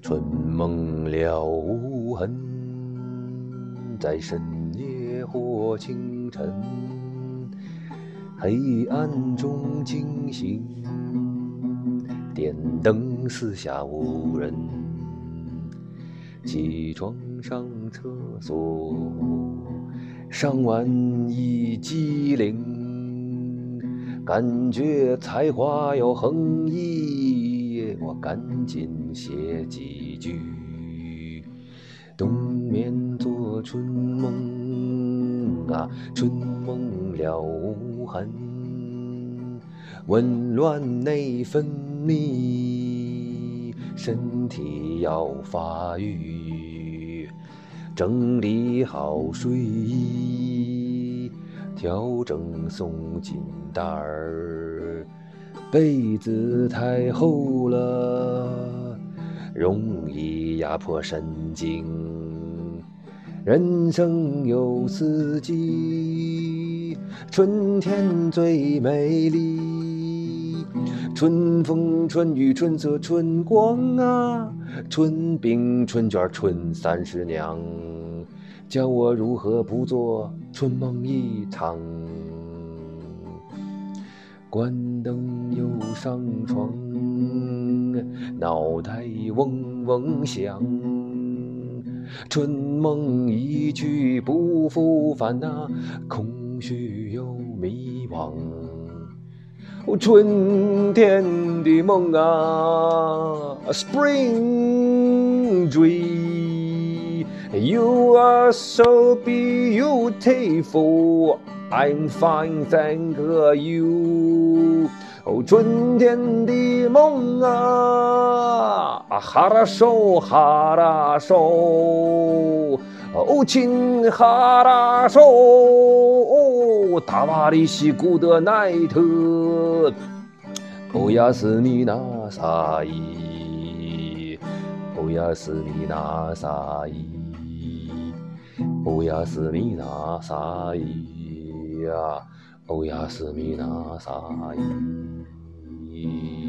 春梦了无痕，在深夜或清晨，黑暗中惊醒，电灯四下无人，起床上厕所，上完一机灵，感觉才华有横溢，我赶紧写几句。冬眠做春梦啊，春梦了无痕，紊乱内分泌，身体要发育，整理好睡衣，调整松紧带儿，被子太厚了，容易压迫神经。人生有四季，春天最美丽。春风春雨春色春光啊，春饼春卷春三十娘，教我如何不做春梦一场。关灯又上床，脑袋嗡嗡响。春梦一去不复返呐，空虚又迷惘。春天的梦啊，Spring Dream You are so beautiful。I'm fine, thank you。哦，春天的梦啊，啊哈拉手，哈拉手，哦，亲哈拉手，哦，大瓦里西古德奈特，哦呀斯米纳萨伊，哦呀斯米纳萨伊，哦呀斯米纳萨伊呀。哦呀，斯米纳萨伊。